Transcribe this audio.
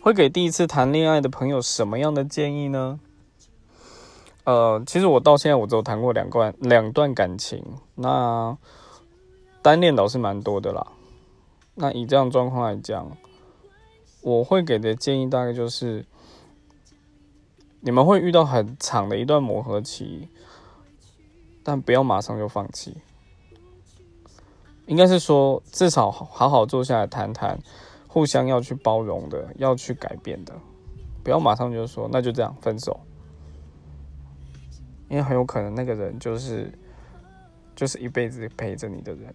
会给第一次谈恋爱的朋友什么样的建议呢？呃，其实我到现在我只有谈过两段两段感情，那单恋倒是蛮多的啦。那以这样状况来讲，我会给的建议大概就是，你们会遇到很长的一段磨合期，但不要马上就放弃。应该是说，至少好好坐下来谈谈，互相要去包容的，要去改变的，不要马上就说那就这样分手。因为很有可能那个人就是就是一辈子陪着你的人。